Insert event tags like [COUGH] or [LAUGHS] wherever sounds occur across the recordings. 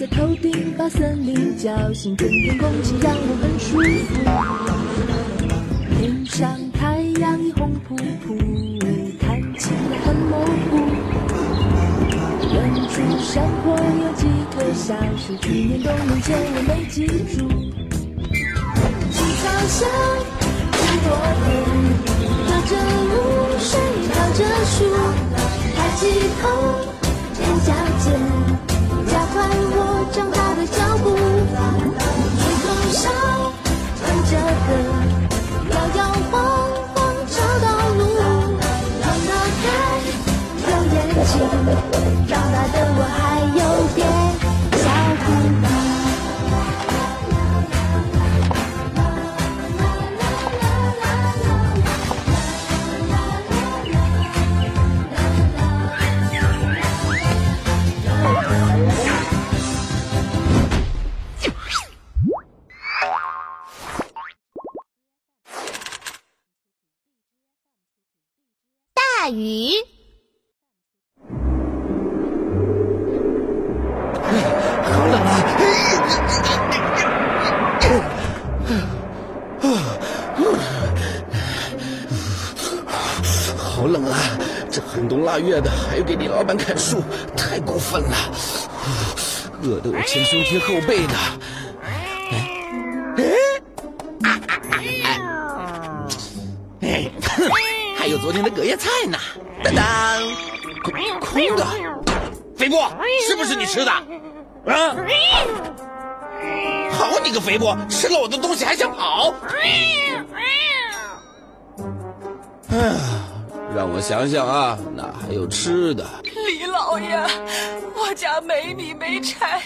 在头顶把森林叫醒，春天空气让我很舒服。天上太阳已红扑扑，看起来很模糊。远处山坡有几棵小树，去年冬眠前我没记住。青草香，很多人。飘着露水，飘着树，抬起头，着大鱼，好冷啊！好冷啊！这寒冬腊月的，还要给李老板砍树，太过分了，饿得我前胸贴后背的。哎，哼，还有昨天的隔夜菜呢！当当，空空的。肥波，是不是你吃的？啊！好你个肥波，吃了我的东西还想跑！哎呀，让我想想啊，哪还有吃的？李老爷，我家没米没柴，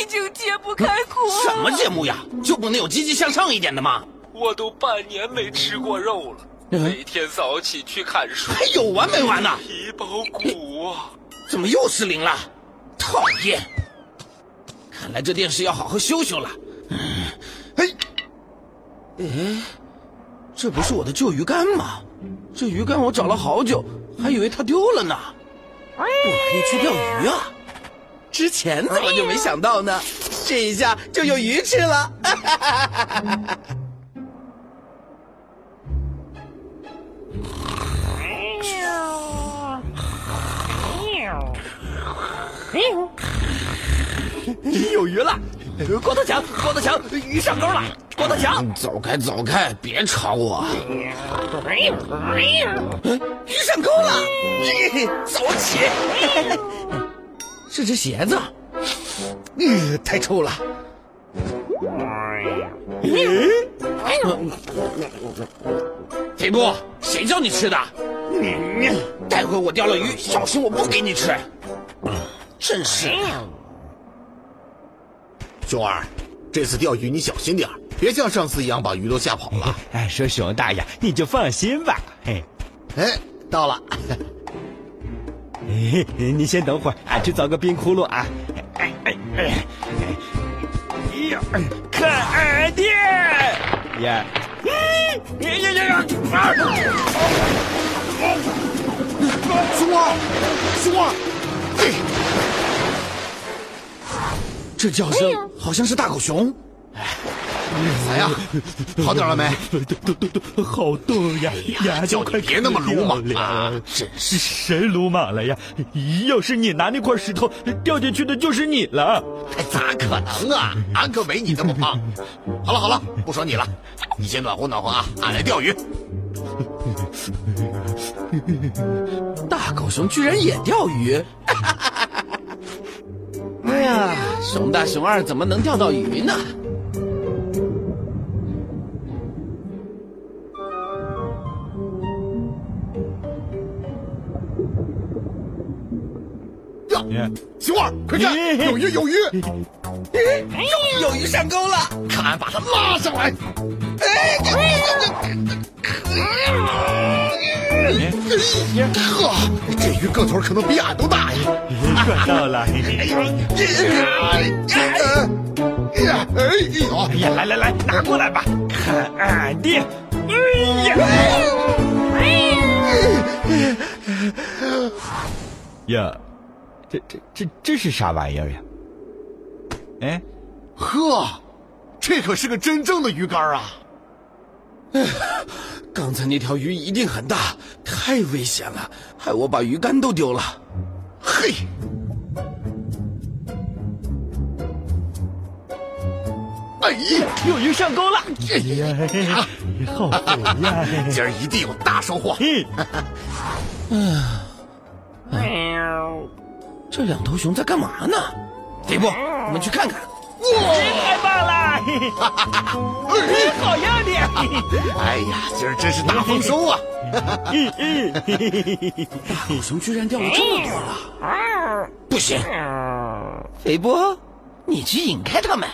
已经揭不开锅了。什么节目呀？就不能有积极向上一点的吗？我都半年没吃过肉了，每天早起去砍树，还有完没完呢？皮包骨啊！怎么又失灵了？讨厌！看来这电视要好好修修了。哎，哎，这不是我的旧鱼竿吗？这鱼竿我找了好久，还以为它丢了呢。我可以去钓鱼啊！之前怎么就没想到呢？这一下就有鱼吃了。[LAUGHS] 有鱼了！光头强，光头强，鱼上钩了！光头强，走开，走开，别吵我！鱼上钩了，走起！是只鞋子，呃，太臭了。肥波，谁叫你吃的？待会我钓了鱼，小心我不给你吃。真是的。熊二，这次钓鱼你小心点儿，别像上次一样把鱼都吓跑了。哎，说熊大爷，你就放心吧。嘿，哎，到了。哎，你先等会儿，俺去找个冰窟窿啊。哎哎哎！哎呀，看俺的呀！呀呀呀呀！熊二，熊二，这叫声好像是大狗熊。咋样？好点了没？都都都好多呀！呀，叫快别那么鲁莽了啊！真是谁鲁莽了呀？要是你拿那块石头掉进去的，就是你了。哎，咋可能啊？俺可没你这么胖。好了好了，不说你了，你先暖和暖和啊！俺来钓鱼。[LAUGHS] 大狗熊居然也钓鱼！哎呀，熊大熊二怎么能钓到鱼呢？呀，熊熊二，快看，有鱼有鱼，有有鱼上钩了！看俺把它拉上来。哎，这这这这，呵，这鱼个头可能比俺都大呀！赚到了！哎呀，哎呀！哎呀，来来来，拿过来吧，看俺的！哎呀！呀，这这这这是啥玩意儿呀？哎，呵，这可是个真正的鱼竿啊！哎，刚才那条鱼一定很大，太危险了，害我把鱼竿都丢了。嘿，哎，有鱼上钩了！哎呀，好虎呀！今儿一定有大收获。嗯，这两头熊在干嘛呢？迪布，我们去看看。哇，太棒了！好样的！哎呀，今儿真是大丰收啊！大狗熊居然钓了这么多了！不行，肥波，你去引开他们。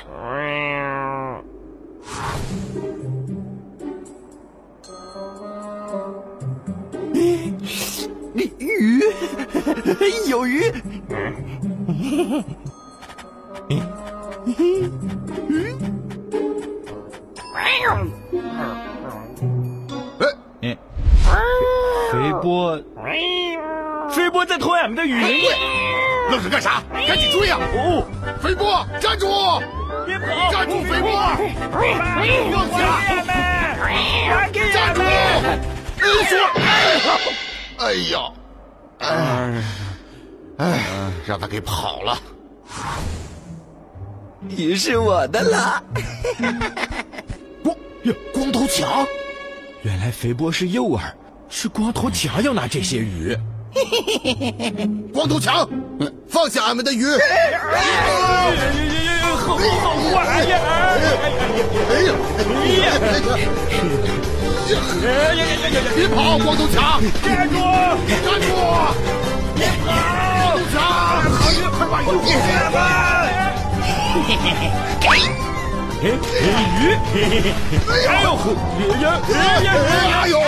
鱼，有鱼。[LAUGHS] 哎，肥波，肥波在偷俺们的鱼，愣着干啥？赶紧追呀！哦，肥波，站住！别跑！站住，肥波！又抢俺们！站住！你说，哎呀，哎，哎，让他给跑了。鱼是我的了。光，头强，原来肥波是诱饵，是光头强要拿这些鱼。光头强，放下俺们的鱼！好好玩呀！哎呀！哎呀！别跑，光头强！站住！站住！光头强！快把鱼给我们！给鱼！哎呦呵！哎呀！哎呦！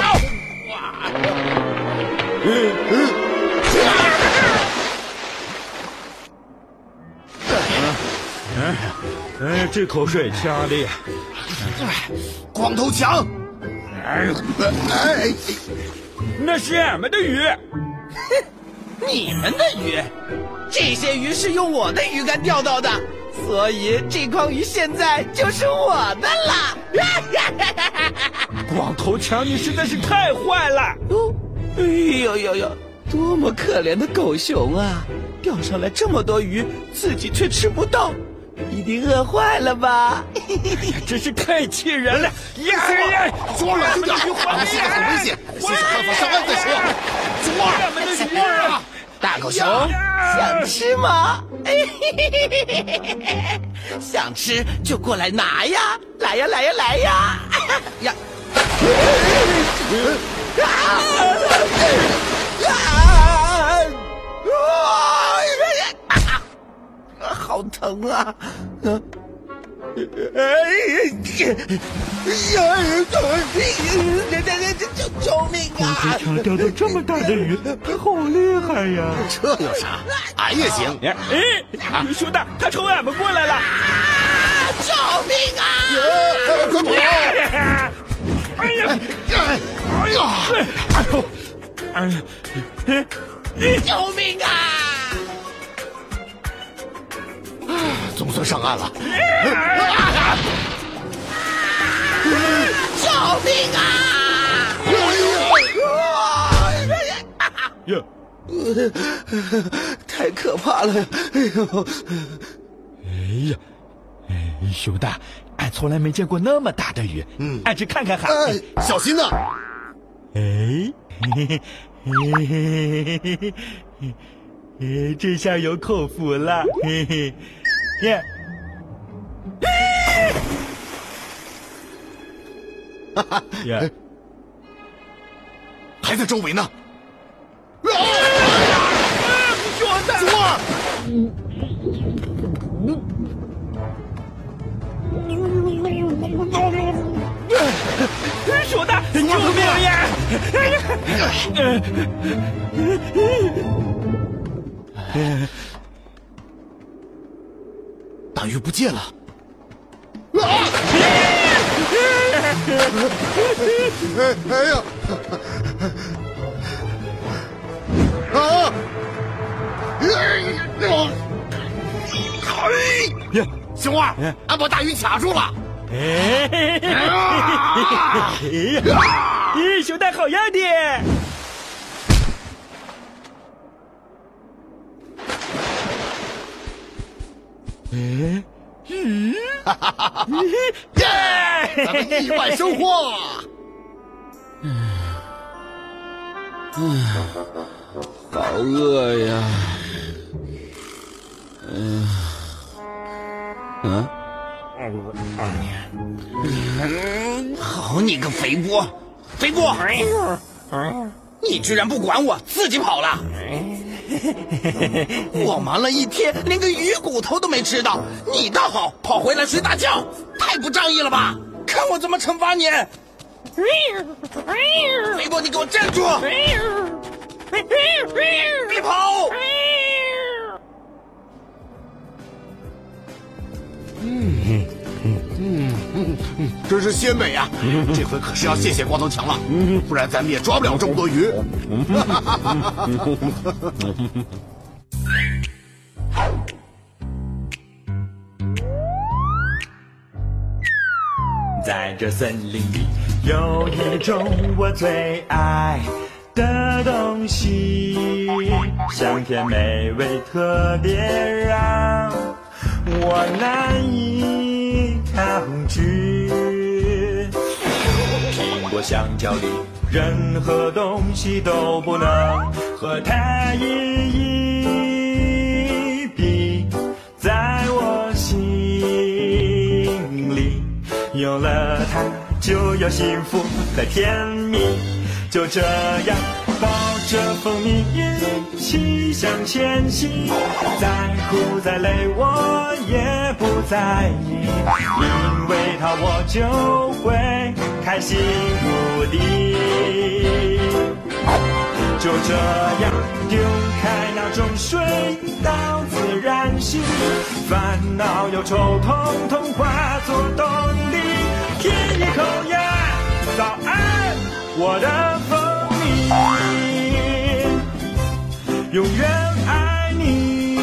嗯嗯。哎哎，这口水呛的！光头强！哎哎，那是俺们的鱼！哼，你们的鱼？这些鱼是用我的鱼竿钓到的，所以这筐鱼现在就是我的了！[LAUGHS] 光头强，你实在是太坏了！哦，哎呦呦呦，多么可怜的狗熊啊！钓上来这么多鱼，自己却吃不到。一定饿坏了吧？真是太气人了！呀 [LAUGHS] 呀！熊二冷静点，俺们现在很危险，先想办法上岸再说。熊二，熊二，大狗熊想吃吗？[LAUGHS] 想吃就过来拿呀！来呀来呀来呀！呀！[LAUGHS] [LAUGHS] 啊好疼啊！嗯，哎呀呀！这这这救救命啊！光头强钓到这么大的鱼，他好厉害呀！这有啥？俺也行。哎，熊大，他冲俺们过来了！救命啊！快跑！哎呀！哎呀！哎呦！哎呀！救命啊！总算上岸了！救命啊！哎呀！太可怕了！哎呦！哎呀！哎，熊大，俺从来没见过那么大的鱼。嗯，俺去看看哈。小心呐！哎，嘿嘿嘿嘿嘿嘿嘿，这下有口福了。嘿嘿。耶！[LAUGHS] 耶！[LAUGHS] 还在周围呢。熊大，熊二，鼠大，救命呀！大鱼不见了！哎哎呀！啊！哎！熊二，俺把大鱼卡住了！哎！咦，熊大好样的！嗯，嗯，哈哈哈哈耶！咱们意外收获。嗯，嗯，好饿呀。嗯，嗯，嗯，好你个肥波，肥波！你居然不管我，自己跑了！[LAUGHS] 我忙了一天，连个鱼骨头都没吃到，你倒好，跑回来睡大觉，太不仗义了吧？看我怎么惩罚你！[LAUGHS] 肥波，你给我站住！别跑！嗯嗯嗯真是鲜美呀！[LAUGHS] 这回可是要谢谢光头强了，不然咱们也抓不了这么多鱼。[LAUGHS] 在这森林里，有一种我最爱的东西，香甜美味，特别让我难以抗拒。香蕉里，任何东西都不能和它一一比，在我心里，有了它就有幸福和甜蜜，就这样抱着蜂蜜一起向前行，再苦再累我也不在意，因为它我就会开心无敌。就这样丢开那种水到自然醒，烦恼忧愁统统化作动力，舔一口呀，早安，我的蜂蜜，永远爱你，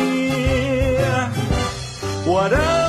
我的。